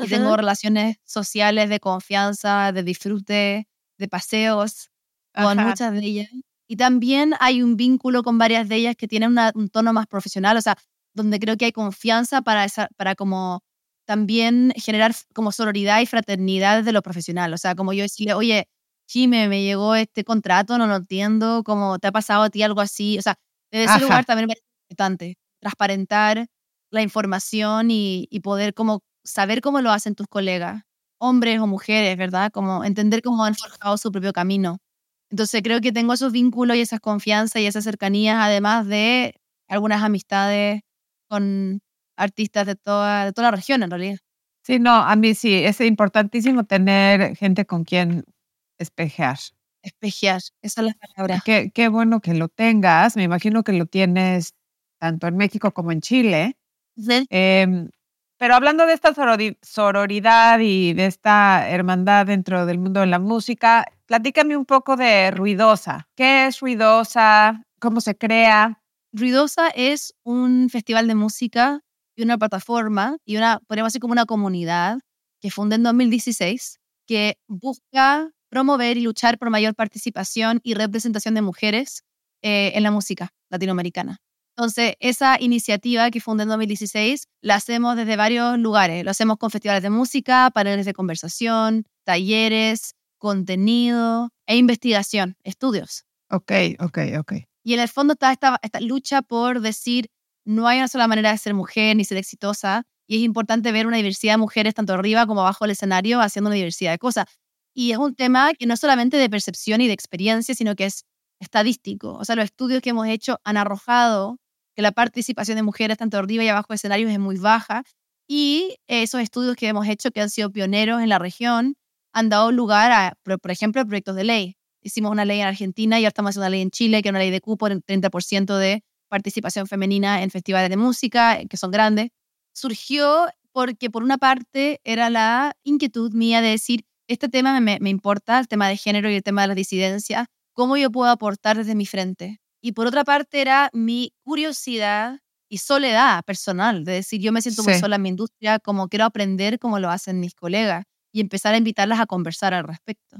y tengo Ajá. relaciones sociales de confianza, de disfrute, de paseos con Ajá. muchas de ellas. Y también hay un vínculo con varias de ellas que tienen una- un tono más profesional, o sea, donde creo que hay confianza para, esa, para como también generar como sororidad y fraternidad desde lo profesional. O sea, como yo decirle, oye, Jime, me llegó este contrato, no lo entiendo, como te ha pasado a ti algo así. O sea, desde ese Ajá. lugar también me parece importante transparentar la información y, y poder como saber cómo lo hacen tus colegas, hombres o mujeres, ¿verdad? Como entender cómo han forjado su propio camino. Entonces creo que tengo esos vínculos y esas confianzas y esas cercanías, además de algunas amistades con artistas de toda, de toda la región, en realidad. Sí, no, a mí sí, es importantísimo tener gente con quien espejear. Espejear, esa es la palabra. Qué, qué bueno que lo tengas. Me imagino que lo tienes tanto en México como en Chile. Sí. Em, pero hablando de esta sorori- sororidad y de esta hermandad dentro del mundo de la música, platícame un poco de Ruidosa. ¿Qué es Ruidosa? ¿Cómo se crea? Ruidosa es un festival de música y una plataforma y una, podríamos decir como una comunidad que fundé en 2016 que busca promover y luchar por mayor participación y representación de mujeres eh, en la música latinoamericana. Entonces, esa iniciativa que fundé en 2016 la hacemos desde varios lugares. Lo hacemos con festivales de música, paneles de conversación, talleres, contenido e investigación, estudios. Ok, ok, ok. Y en el fondo está esta, esta lucha por decir, no hay una sola manera de ser mujer ni ser exitosa, y es importante ver una diversidad de mujeres tanto arriba como abajo del escenario haciendo una diversidad de cosas. Y es un tema que no es solamente de percepción y de experiencia, sino que es estadístico. O sea, los estudios que hemos hecho han arrojado que la participación de mujeres tanto arriba y abajo de escenarios es muy baja. Y esos estudios que hemos hecho, que han sido pioneros en la región, han dado lugar a, por por ejemplo, a proyectos de ley. Hicimos una ley en Argentina y ahora estamos haciendo una ley en Chile, que es una ley de cupo en 30% de participación femenina en festivales de música, que son grandes. Surgió porque, por una parte, era la inquietud mía de decir, este tema me, me importa, el tema de género y el tema de la disidencia, ¿cómo yo puedo aportar desde mi frente? Y por otra parte era mi curiosidad y soledad personal, de decir, yo me siento muy Sí. sola en mi industria, como quiero aprender como lo hacen mis colegas y empezar a invitarlas a conversar al respecto.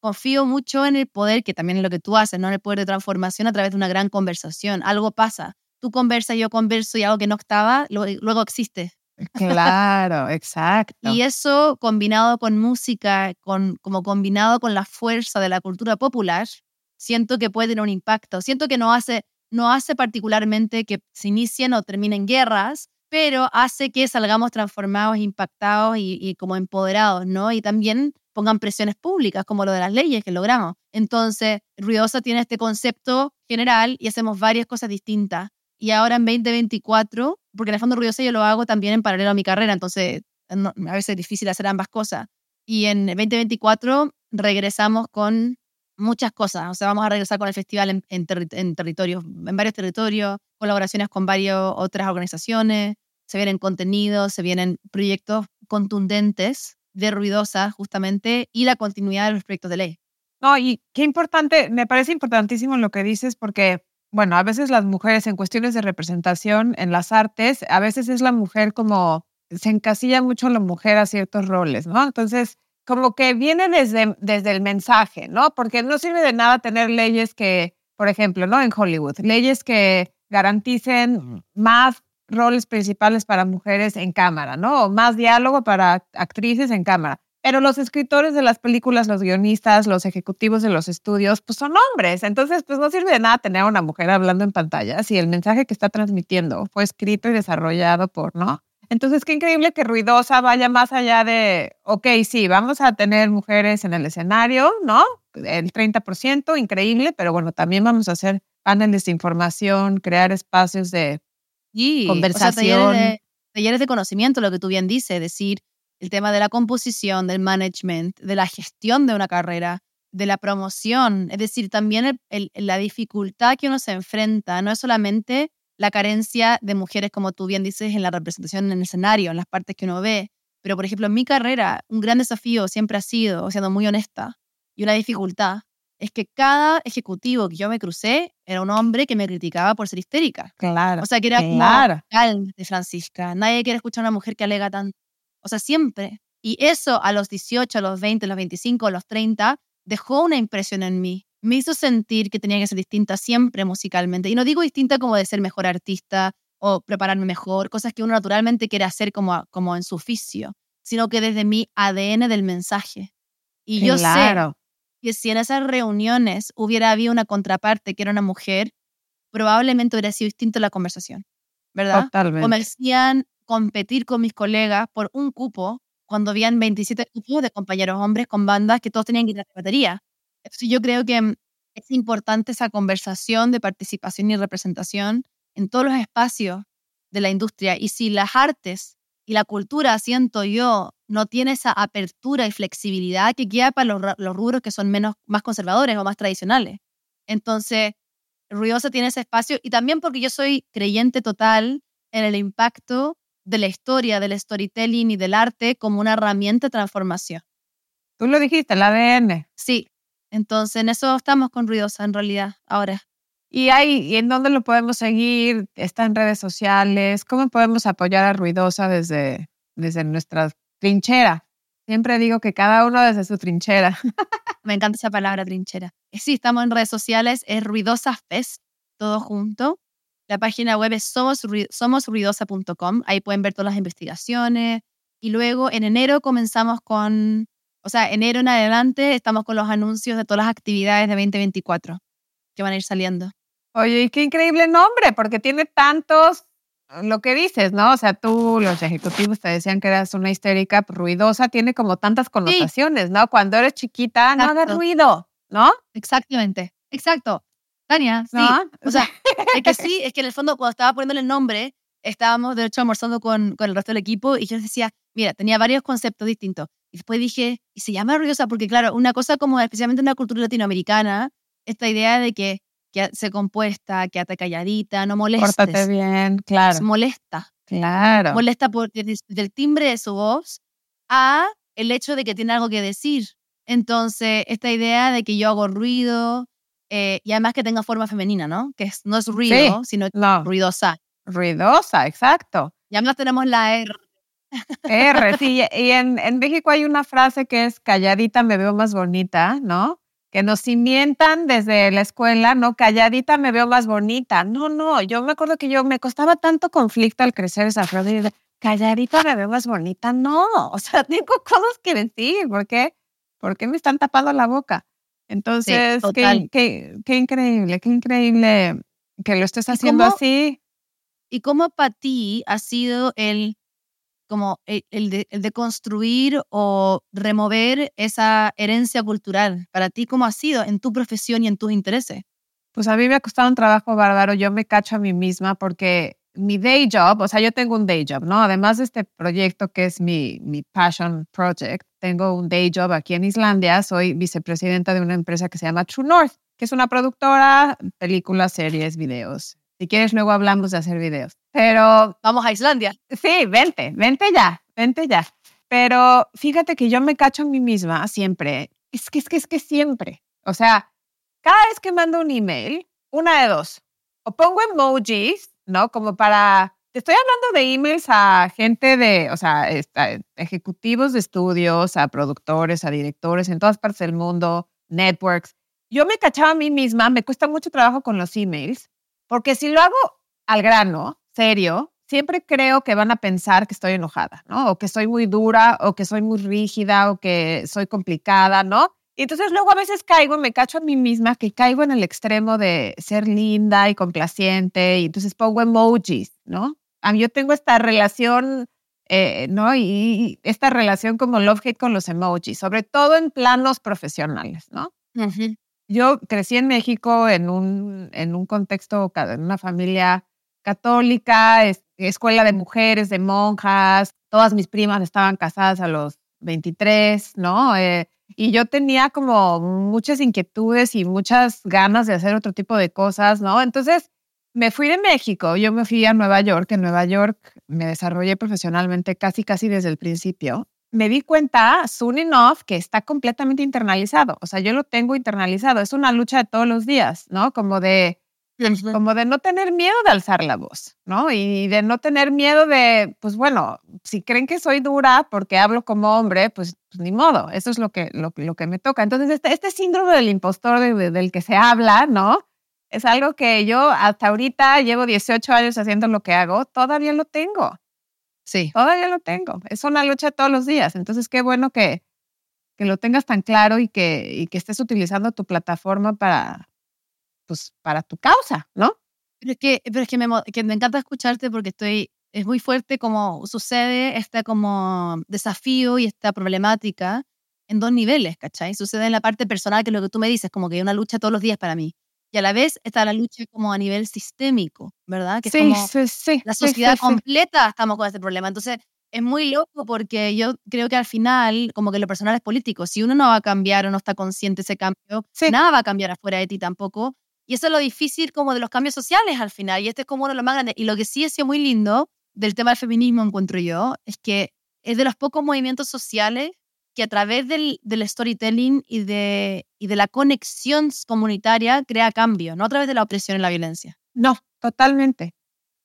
Confío mucho en el poder, que también es lo que tú haces, ¿no? En el poder de transformación a través de una gran conversación. Algo pasa. Tú conversas, yo converso y algo que no estaba, luego, luego existe. Claro, exacto. Y eso combinado con música, con, como combinado con la fuerza de la cultura popular, siento que puede tener un impacto. Siento que no hace, no hace particularmente que se inicien o terminen guerras, pero hace que salgamos transformados, impactados y, y como empoderados, ¿no? Y también pongan presiones públicas, como lo de las leyes que logramos. Entonces, ruidosa tiene este concepto general y hacemos varias cosas distintas. Y ahora en 2024, porque en el fondo ruidosa yo lo hago también en paralelo a mi carrera, entonces a veces es difícil hacer ambas cosas. Y en 2024 regresamos con muchas cosas. O sea, vamos a regresar con el festival en, en, territorios, en varios territorios, colaboraciones con varias otras organizaciones, se vienen contenidos, se vienen proyectos contundentes de ruidosa justamente y la continuidad de los proyectos de ley. No, y qué importante, me parece importantísimo lo que dices porque, bueno, a veces las mujeres en cuestiones de representación en las artes, a veces es la mujer como, se encasilla mucho la mujer a ciertos roles, ¿no? Entonces, como que viene desde, desde el mensaje, ¿no? Porque no sirve de nada tener leyes que, por ejemplo, ¿no? En Hollywood, leyes que garanticen más roles principales para mujeres en cámara, ¿no? O más diálogo para actrices en cámara. Pero los escritores de las películas, los guionistas, los ejecutivos de los estudios, pues son hombres. Entonces, pues no sirve de nada tener a una mujer hablando en pantalla si el mensaje que está transmitiendo fue escrito y desarrollado por, ¿no? Entonces, qué increíble que Ruidosa vaya más allá de, ok, sí, vamos a tener mujeres en el escenario, ¿no? El 30%, increíble, pero bueno, también vamos a hacer paneles de información, crear espacios de conversación. talleres, de, conocimiento, lo que tú bien dices, decir, el tema de la composición, del management, de la gestión de una carrera, de la promoción, es decir, también la dificultad que uno se enfrenta, no es solamente la carencia de mujeres, como tú bien dices, en la representación en el escenario, en las partes que uno ve, pero por ejemplo, en mi carrera, un gran desafío siempre ha sido, siendo muy honesta, y una dificultad, es que cada ejecutivo que yo me crucé era un hombre que me criticaba por ser histérica. Claro. O sea, que era claro. de Francisca. Nadie quiere escuchar a una mujer que alega tanto. O sea, siempre. Y eso a los 18, a los 20, a los 25, a los 30, dejó una impresión en mí. Me hizo sentir que tenía que ser distinta siempre musicalmente. Y no digo distinta como de ser mejor artista o prepararme mejor, cosas que uno naturalmente quiere hacer como, como en su oficio, sino que desde mi ADN del mensaje. Y yo sé que si en esas reuniones hubiera habido una contraparte que era una mujer, probablemente hubiera sido distinta la conversación, ¿verdad? Totalmente. O me hacían competir con mis colegas por un cupo cuando habían 27 cupos de compañeros hombres con bandas que todos tenían guitarra de batería. Entonces yo creo que mm, es importante esa conversación de participación y representación en todos los espacios de la industria. Y si las artes y la cultura, siento yo, no tiene esa apertura y flexibilidad que queda para los, los rubros que son menos, más conservadores o más tradicionales. Entonces, Ruidosa tiene ese espacio y también porque yo soy creyente total en el impacto de la historia, del storytelling y del arte como una herramienta de transformación. Tú lo dijiste, el ADN. Sí, entonces en eso estamos con Ruidosa en realidad ahora. ¿Y, ¿Y en dónde lo podemos seguir? ¿Está en redes sociales? ¿Cómo podemos apoyar a Ruidosa desde, desde nuestra trinchera? Siempre digo que cada uno desde su trinchera. Me encanta esa palabra, trinchera. Sí, estamos en redes sociales, es Ruidosa Fest, todo junto. La página web es somosruidosa.com. Ahí pueden ver todas las investigaciones. Y luego en enero comenzamos con, o sea, enero en adelante estamos con los anuncios de todas las actividades de 2024 que van a ir saliendo. Oye, y qué increíble nombre, porque tiene tantos, lo que dices, ¿no? O sea, tú, los ejecutivos te decían que eras una histérica ruidosa, tiene como tantas connotaciones, ¿no? Cuando eres chiquita, no hagas ruido, ¿no? Exactamente, exacto. Tania, sí. O sea, es que sí, es que en el fondo cuando estaba poniéndole el nombre, estábamos de hecho almorzando con, con el resto del equipo y yo decía, mira, tenía varios conceptos distintos. Y después dije, y se llama ruidosa porque claro, una cosa como especialmente en la cultura latinoamericana, esta idea de que, que se compuesta, que ata calladita, no molestes. Pórtate bien, claro. molesta. Claro. Molesta por, del timbre de su voz a el hecho de que tiene algo que decir. Entonces, esta idea de que yo hago ruido, eh, y además que tenga forma femenina, ¿no? Que no es ruido, sino ruidosa. Ruidosa, exacto. Y además tenemos la R. R, sí. Y en, en México hay una frase que es calladita me veo más bonita, ¿no? Que nos cimientan desde la escuela, ¿no? Calladita me veo más bonita. No, no, yo me acuerdo que yo me costaba tanto conflicto al crecer esa frase. Calladita me veo más bonita. No, o sea, tengo cosas que decir. ¿Por qué? ¿Por qué me están tapando la boca? Entonces, qué, qué, qué, increíble, qué increíble que lo estés haciendo así. ¿Y cómo para ti ha sido el como de, el de construir o remover esa herencia cultural? Para ti, ¿cómo ha sido en tu profesión y en tus intereses? Pues a mí me ha costado un trabajo bárbaro. Yo me cacho a mí misma porque mi day job, o sea, yo tengo un day job, ¿no? Además de este proyecto que es mi, mi passion project, tengo un day job aquí en Islandia. Soy vicepresidenta de una empresa que se llama True North, que es una productora, películas, series, videos. Si quieres, luego hablamos de hacer videos. Pero Vamos a Islandia. sí, vente, vente ya, vente ya. Pero fíjate que yo me cacho a mí misma siempre. Es que, es que, es que siempre. O sea, cada vez que mando un email, una de dos. O pongo emojis, ¿no? Como para... Te estoy hablando de emails a gente de, o sea, esta- ejecutivos de estudios, a productores, a directores en todas partes del mundo, networks. Yo me cachaba a mí misma, me cuesta mucho trabajo con los emails, porque si lo hago al grano, serio, siempre creo que van a pensar que estoy enojada, ¿no? O que soy muy dura, o que soy muy rígida, o que soy complicada, ¿no? Y entonces luego a veces caigo, me cacho a mí misma que caigo en el extremo de ser linda y complaciente, y entonces pongo emojis, ¿no? A mí yo tengo esta relación, eh, ¿no? Y, y esta relación como love-hate con los emojis, sobre todo en planos profesionales, ¿no? Yo crecí en México en un, en un contexto, en una familia católica, es- escuela de mujeres, de monjas. Todas mis primas estaban casadas a los 23, ¿no? Eh, y yo tenía como muchas inquietudes y muchas ganas de hacer otro tipo de cosas, ¿no? Entonces me fui de México, yo me fui a Nueva York. En Nueva York me desarrollé profesionalmente casi, casi desde el principio me di cuenta, soon enough, que está completamente internalizado. O sea, yo lo tengo internalizado. Es una lucha de todos los días, ¿no? Como de, como de no tener miedo de alzar la voz, ¿no? Y de no tener miedo de, pues bueno, si creen que soy dura porque hablo como hombre, pues, pues ni modo. Eso es lo que, lo, lo que me toca. Entonces, este, este síndrome del impostor de- de- del que se habla, ¿no? Es algo que yo hasta ahorita llevo 18 años haciendo lo que hago, todavía lo tengo. Sí. Todavía lo tengo. Es una lucha todos los días. Entonces, qué bueno que, que lo tengas tan claro y que, y que estés utilizando tu plataforma para, pues, para tu causa, ¿no? Pero es que, pero es que, me, que me encanta escucharte porque estoy, es muy fuerte como sucede este como desafío y esta problemática en dos niveles, ¿cachai? Sucede en la parte personal, que es lo que tú me dices, como que hay una lucha todos los días para mí. Y a la vez está la lucha como a nivel sistémico, ¿verdad? Que es como sí, sí. la sí, sociedad sí, sí. completa estamos con este problema. Entonces, es muy loco porque yo creo que al final, como que lo personal es político. Si uno no va a cambiar o no está consciente de ese cambio, Sí. nada va a cambiar afuera de ti tampoco. Y eso es lo difícil como de los cambios sociales al final. Y este es como uno de los más grandes. Y lo que sí ha sido muy lindo del tema del feminismo, encuentro yo, es que es de los pocos movimientos sociales que a través del, del storytelling y de, y de la conexión comunitaria crea cambio, no a través de la opresión y la violencia. No, totalmente.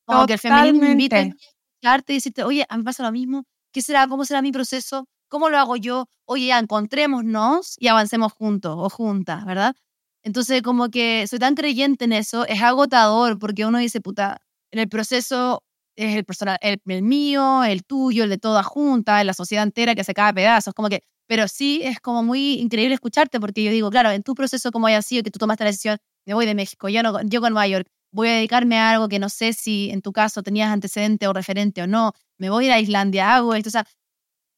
Como que el feminismo invita a escucharte y decirte, oye, a mí pasa lo mismo. ¿Qué será? ¿Cómo será mi proceso? ¿Cómo lo hago yo? Oye, ya, encontrémonos y avancemos juntos o juntas, ¿verdad? Entonces, como que soy tan creyente en eso, es agotador porque uno dice, puta, en el proceso es el personal, el, el mío, el tuyo, el de toda junta, la sociedad entera que se cae a pedazos, como que, pero sí es como muy increíble escucharte porque yo digo, claro, en tu proceso como haya sido que tú tomaste la decisión, me voy de México, yo no, llego a Nueva York, voy a dedicarme a algo que no sé si en tu caso tenías antecedente o referente o no, me voy a ir a Islandia, hago esto, o sea,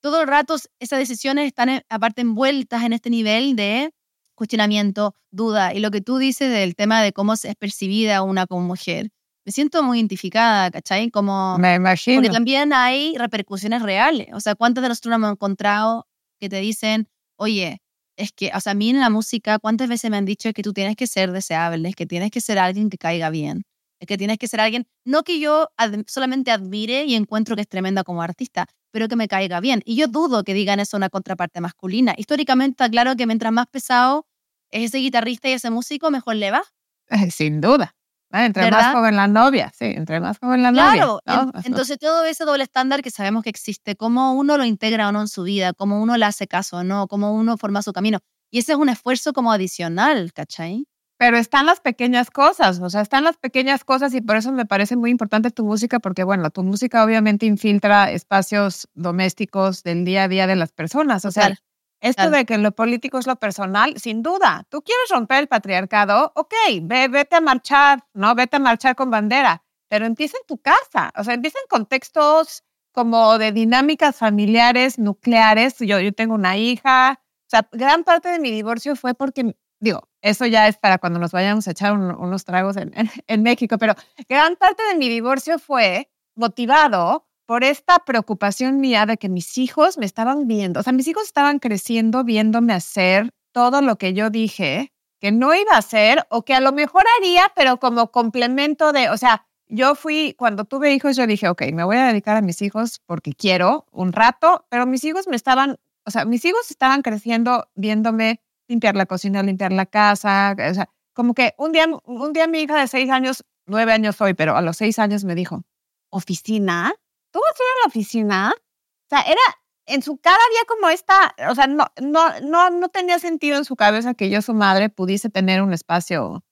todo el rato esas decisiones están aparte envueltas en este nivel de cuestionamiento, duda, y lo que tú dices del tema de cómo es percibida una como mujer, me siento muy identificada, ¿cachai? Como... Me imagino. Porque también hay repercusiones reales. O sea, ¿cuántas de nosotros nos hemos encontrado que te dicen, oye, es que, o sea, a mí en la música, ¿cuántas veces me han dicho que tú tienes que ser deseable, es que tienes que ser alguien que caiga bien, es que tienes que ser alguien, no que yo ad- solamente admire y encuentro que es tremenda como artista, pero que me caiga bien. Y yo dudo que digan eso a una contraparte masculina. Históricamente está claro que mientras más pesado es ese guitarrista y ese músico, mejor le va. Sin duda. Ah, Entre ¿Verdad? más joven la novia, sí, entre más joven la Claro, novia. en- ¿no? entonces todo ese doble estándar que sabemos que existe, cómo uno lo integra o no en su vida, cómo uno le hace caso o no, cómo uno forma su camino. Y ese es un esfuerzo como adicional, ¿cachai? Pero están las pequeñas cosas, o sea, están las pequeñas cosas y por eso me parece muy importante tu música, porque bueno, tu música obviamente infiltra espacios domésticos del día a día de las personas. O sea, Total, esto de que lo político es lo personal, sin duda. Tú quieres romper el patriarcado, ok, ve, vete a marchar, ¿no? Vete a marchar con bandera, pero empieza en tu casa, o sea, empieza en contextos como de dinámicas familiares nucleares. Yo, yo tengo una hija. O sea, gran parte de mi divorcio fue porque, digo, eso ya es para cuando nos vayamos a echar unos tragos en, en México, pero gran parte de mi divorcio fue motivado por esta preocupación mía de que mis hijos me estaban viendo, o sea, mis hijos estaban creciendo viéndome hacer todo lo que yo dije que no iba a hacer o que a lo mejor haría, pero como complemento de, o sea, yo fui, cuando tuve hijos, yo dije, ok, me voy a dedicar a mis hijos porque quiero un rato, pero mis hijos me estaban, o sea, mis hijos estaban creciendo viéndome limpiar la cocina, limpiar la casa, o sea, como que un día, un día mi hija de seis años, nueve años hoy, pero a los seis años me dijo, oficina, ¿tú vas a ir a la oficina? O sea, era, en su cara había como esta, o sea, no, no, no, no tenía sentido en su cabeza que yo, su madre, pudiese tener un espacio,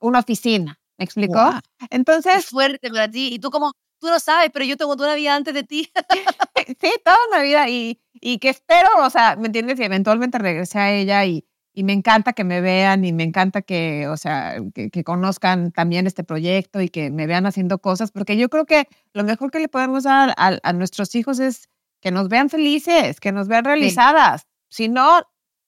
una oficina. ¿Me explicó? Entonces. Es fuerte para ti. Y tú, como, tú no sabes, pero yo tengo toda una vida antes de ti. sí, toda una vida. Y, y que espero, o sea, ¿me entiendes? Y eventualmente regresé a ella y, y me encanta que me vean y me encanta que, o sea, que, que, conozcan también este proyecto y que me vean haciendo cosas, porque yo creo que lo mejor que le podemos dar a, a nuestros hijos es que nos vean felices, que nos vean realizadas. Sí. Si no,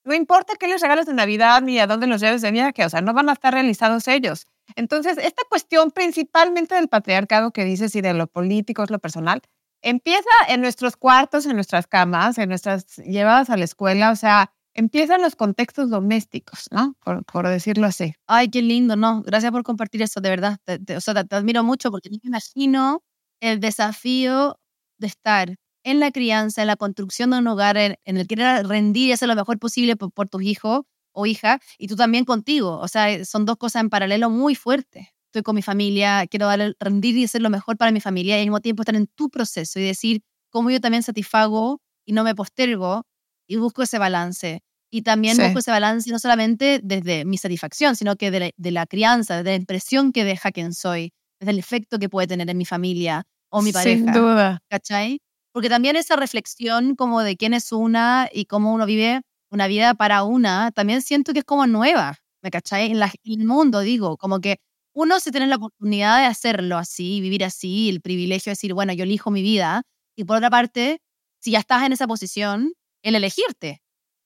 no importa qué les regales de Navidad ni a dónde los lleves de viaje, o sea, no van a estar realizados ellos. Entonces, esta cuestión principalmente del patriarcado que dices y de lo político, es lo personal, empieza en nuestros cuartos, en nuestras camas, en nuestras llevadas a la escuela, o sea, empiezan los contextos domésticos, ¿no? Por, por, decirlo así. Ay, qué lindo, ¿no? Gracias por compartir eso, de verdad. Te, te, o sea, te, te, admiro mucho porque me imagino el desafío de estar en la crianza, en la construcción de un hogar, en, en el querer rendir y hacer lo mejor posible por, por tus hijos o hija, y tú también contigo. O sea, son dos cosas en paralelo muy fuertes. Estoy con mi familia, quiero dar, rendir y hacer lo mejor para mi familia y al mismo tiempo estar en tu proceso y decir cómo yo también satisfago y no me postergo y busco ese balance. Y también sí. busco ese balance no solamente desde mi satisfacción, sino que de la, de la, crianza, de la impresión que deja quien soy, desde el efecto que puede tener en mi familia o mi pareja. Sin duda. ¿Cachai? Porque también esa reflexión como de quién es una y cómo uno vive una vida para una, también siento que es como nueva, ¿me cachai? En, la, en el mundo, digo, como que uno se tiene la oportunidad de hacerlo así, vivir así, el privilegio de decir, bueno, yo elijo mi vida. Y por otra parte, si ya estás en esa posición, el elegirte.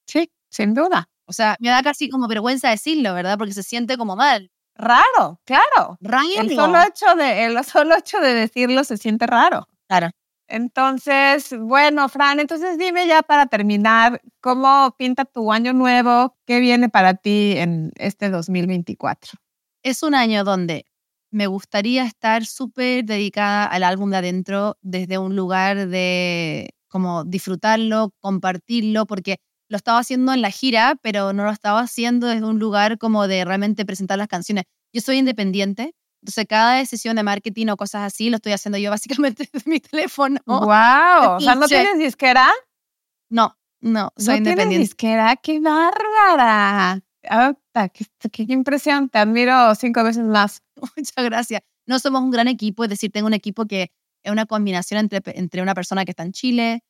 Sí, sin duda. O sea, me da casi como vergüenza decirlo, ¿verdad? Porque se siente como mal. Raro, claro. Raro. El solo hecho de, el solo hecho de decirlo se siente raro. Claro. Entonces, bueno, Fran, entonces dime ya para terminar, ¿cómo pinta tu año nuevo? ¿Qué viene para ti en este 2024? Es un año donde me gustaría estar súper dedicada al álbum de adentro desde un lugar de como disfrutarlo, compartirlo, porque lo estaba haciendo en la gira, pero no lo estaba haciendo desde un lugar como de realmente presentar las canciones. Yo soy independiente, entonces, cada decisión de marketing o cosas así lo estoy haciendo yo básicamente desde mi teléfono. ¡Wow! O sea, ¿no tienes disquera? No, no, soy ¿No independiente. tienes disquera? ¡Qué bárbara! Oh, qué, qué, impresión, te admiro cinco veces más. Muchas gracias. No somos un gran equipo, es decir, tengo un equipo que es una combinación entre, entre una persona que está en Chile,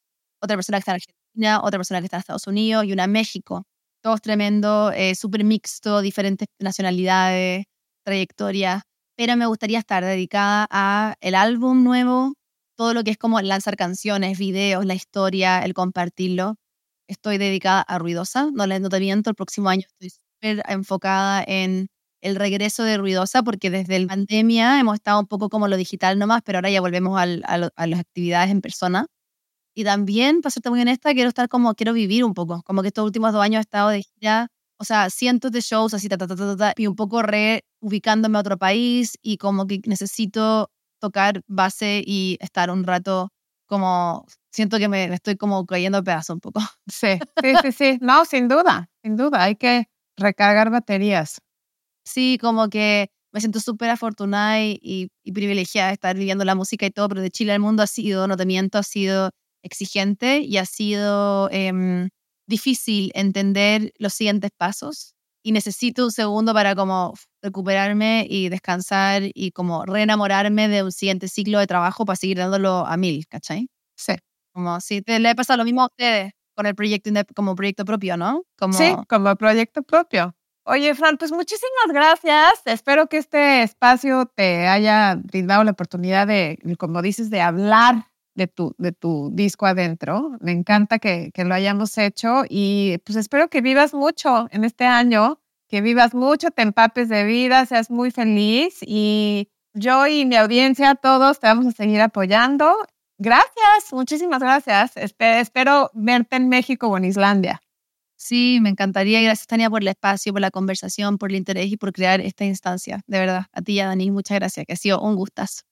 otra persona que está en Argentina, otra persona que está en Estados Unidos y una en México. Todos tremendo, eh, súper mixto, diferentes nacionalidades, trayectorias pero me gustaría estar dedicada a el álbum nuevo, todo lo que es como lanzar canciones, videos, la historia, el compartirlo. Estoy dedicada a Ruidosa, no les no te el próximo año estoy súper enfocada en el regreso de Ruidosa porque desde la pandemia hemos estado un poco como lo digital nomás, pero ahora ya volvemos al, a, a, las actividades en persona. Y también, para serte muy honesta, quiero estar como, quiero vivir un poco, como que estos últimos dos años he estado de gira o sea, cientos de shows así, ta, ta, ta, ta, ta, y un poco reubicándome a otro país y como que necesito tocar base y estar un rato como, siento que me, estoy como cayendo a pedazo un poco. Sí, sí, sí, sí, no, sin duda, sin duda, hay que recargar baterías. Sí, como que me siento súper afortunada y, y, y, privilegiada de estar viviendo la música y todo, pero de Chile al mundo ha sido, no te miento, ha sido exigente y ha sido... Eh, difícil entender los siguientes pasos y necesito un segundo para como recuperarme y descansar y como reenamorarme de un siguiente ciclo de trabajo para seguir dándolo a mil, ¿cachai? Sí. Como si te, le pasa lo mismo a ustedes con el proyecto como proyecto propio, ¿no? Como... Sí, como proyecto propio. Oye, Fran, pues muchísimas gracias. Espero que este espacio te haya brindado la oportunidad de, como dices, de hablar de tu, de tu disco adentro. Me encanta que, que lo hayamos hecho y pues espero que vivas mucho en este año, que vivas mucho, te empapes de vida, seas muy feliz y yo y mi audiencia, todos te vamos a seguir apoyando. Gracias, muchísimas gracias. espero verte en México o en Islandia. Sí, me encantaría. Gracias, Tania, por el espacio, por la conversación, por el interés y por crear esta instancia. De verdad, a ti y a Dani, muchas gracias, que ha sido un gustazo.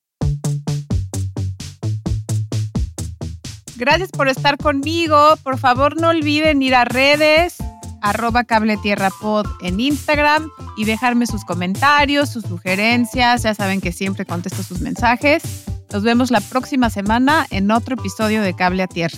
Gracias por estar conmigo. Por favor, no olviden ir a redes, arroba cable tierra pod en Instagram y dejarme sus comentarios, sus sugerencias. Ya saben que siempre contesto sus mensajes. Nos vemos la próxima semana en otro episodio de Cable a Tierra.